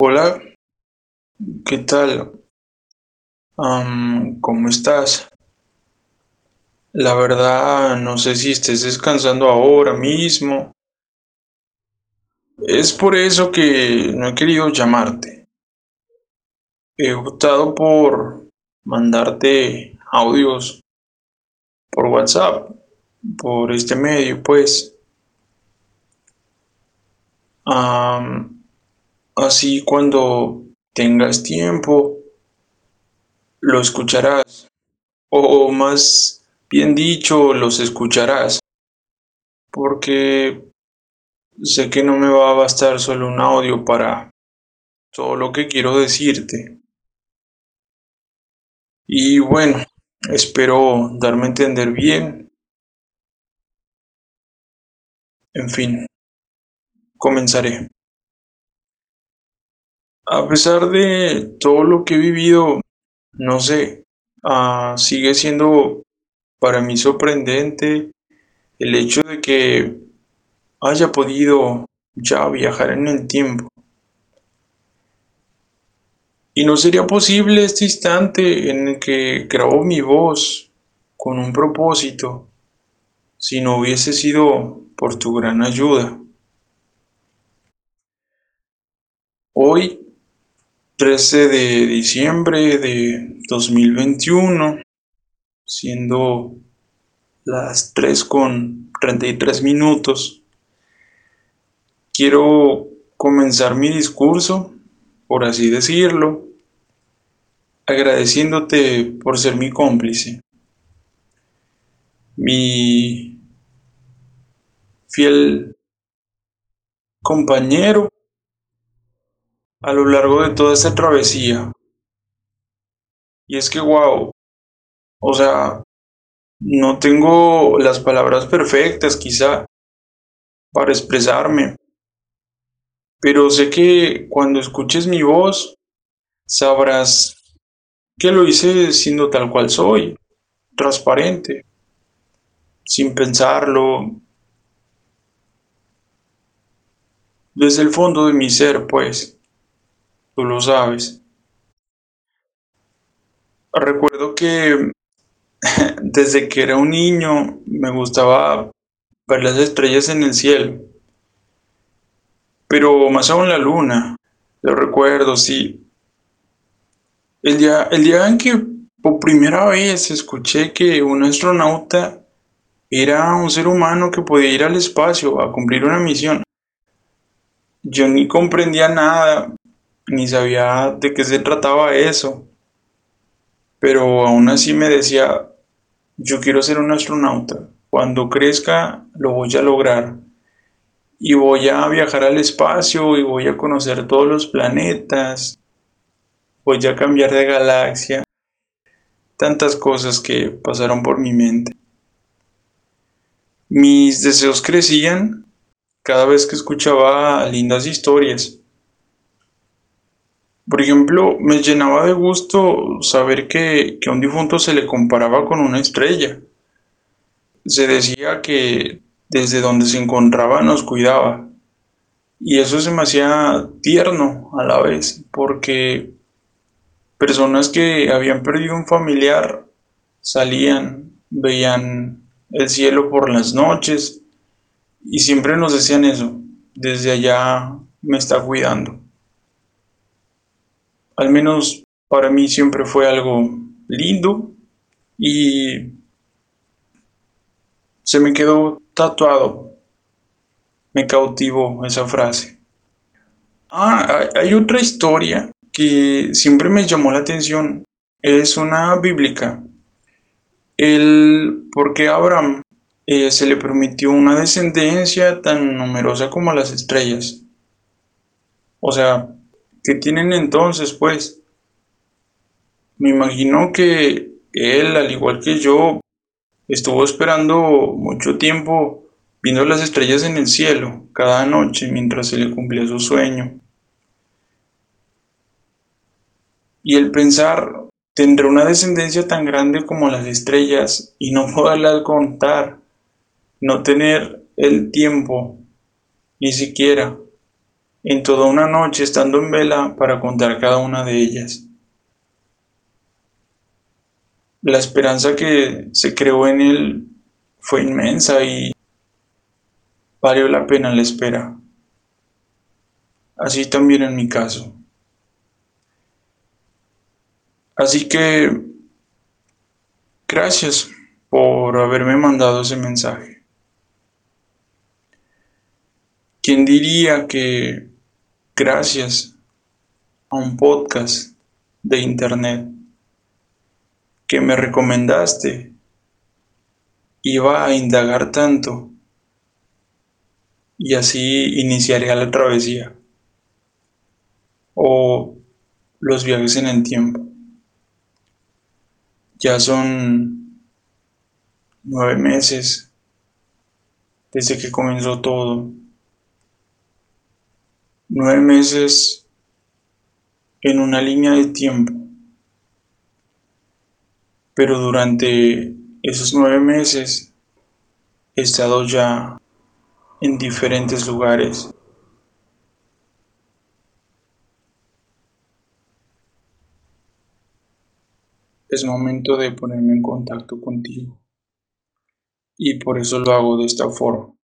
Hola, ¿qué tal? ¿cómo estás? La verdad, no sé si estés descansando ahora mismo. Es por eso que no he querido llamarte. He optado por mandarte audios por WhatsApp, por este medio, pues. Así cuando tengas tiempo, lo escucharás. O más bien dicho, los escucharás. Porque sé que no me va a bastar solo un audio para todo lo que quiero decirte. Y bueno, espero darme a entender bien. En fin, comenzaré. A pesar de todo lo que he vivido, no sé, ah, sigue siendo para mí sorprendente el hecho de que haya podido ya viajar en el tiempo. Y no sería posible este instante en el que grabo mi voz con un propósito si no hubiese sido por tu gran ayuda. Hoy, 13 de diciembre de 2021, siendo las 3 con 33 minutos, quiero comenzar mi discurso, por así decirlo, agradeciéndote por ser mi cómplice, mi fiel compañero a lo largo de toda esta travesía. Y es que, wow, o sea, no tengo las palabras perfectas quizá para expresarme, pero sé que cuando escuches mi voz sabrás que lo hice siendo tal cual soy, transparente, sin pensarlo, desde el fondo de mi ser, pues, tú lo sabes. Recuerdo que desde que era un niño me gustaba ver las estrellas en el cielo, pero más aún la luna. Lo recuerdo, sí. El día, el día en que por primera vez escuché que un astronauta era un ser humano que podía ir al espacio a cumplir una misión, yo ni comprendía nada, ni sabía de qué se trataba eso, pero aún así me decía, yo quiero ser un astronauta, cuando crezca lo voy a lograr. Y voy a viajar al espacio y voy a conocer todos los planetas, voy a cambiar de galaxia, tantas cosas que pasaron por mi mente. Mis deseos crecían cada vez que escuchaba lindas historias. Por ejemplo, me llenaba de gusto saber que, que a un difunto se le comparaba con una estrella. Se decía que desde donde se encontraba nos cuidaba. Y eso se me hacía tierno a la vez, porque personas que habían perdido un familiar salían, veían el cielo por las noches y siempre nos decían eso, desde allá me está cuidando. Al menos para mí siempre fue algo lindo y se me quedó tatuado. Me cautivó esa frase. Ah, hay otra historia que siempre me llamó la atención. Es una bíblica. El por qué Abraham eh, se le permitió una descendencia tan numerosa como las estrellas. O sea, ¿qué tienen entonces, pues? Me imagino que él, al igual que yo, estuvo esperando mucho tiempo viendo las estrellas en el cielo cada noche mientras se le cumplía su sueño. Y el pensar, tendré una descendencia tan grande como las estrellas y no poderlas contar no tener el tiempo ni siquiera en toda una noche estando en vela para contar cada una de ellas. La esperanza que se creó en él fue inmensa y valió la pena la espera. Así también en mi caso. Así que gracias por haberme mandado ese mensaje. ¿Quién diría que gracias a un podcast de internet que me recomendaste iba a indagar tanto y así iniciaría la travesía o los viajes en el tiempo? Ya son nueve meses desde que comenzó todo. Nueve meses en una línea de tiempo. Pero durante esos nueve meses he estado ya en diferentes lugares es momento de ponerme en contacto contigo. Y por eso lo hago de esta forma.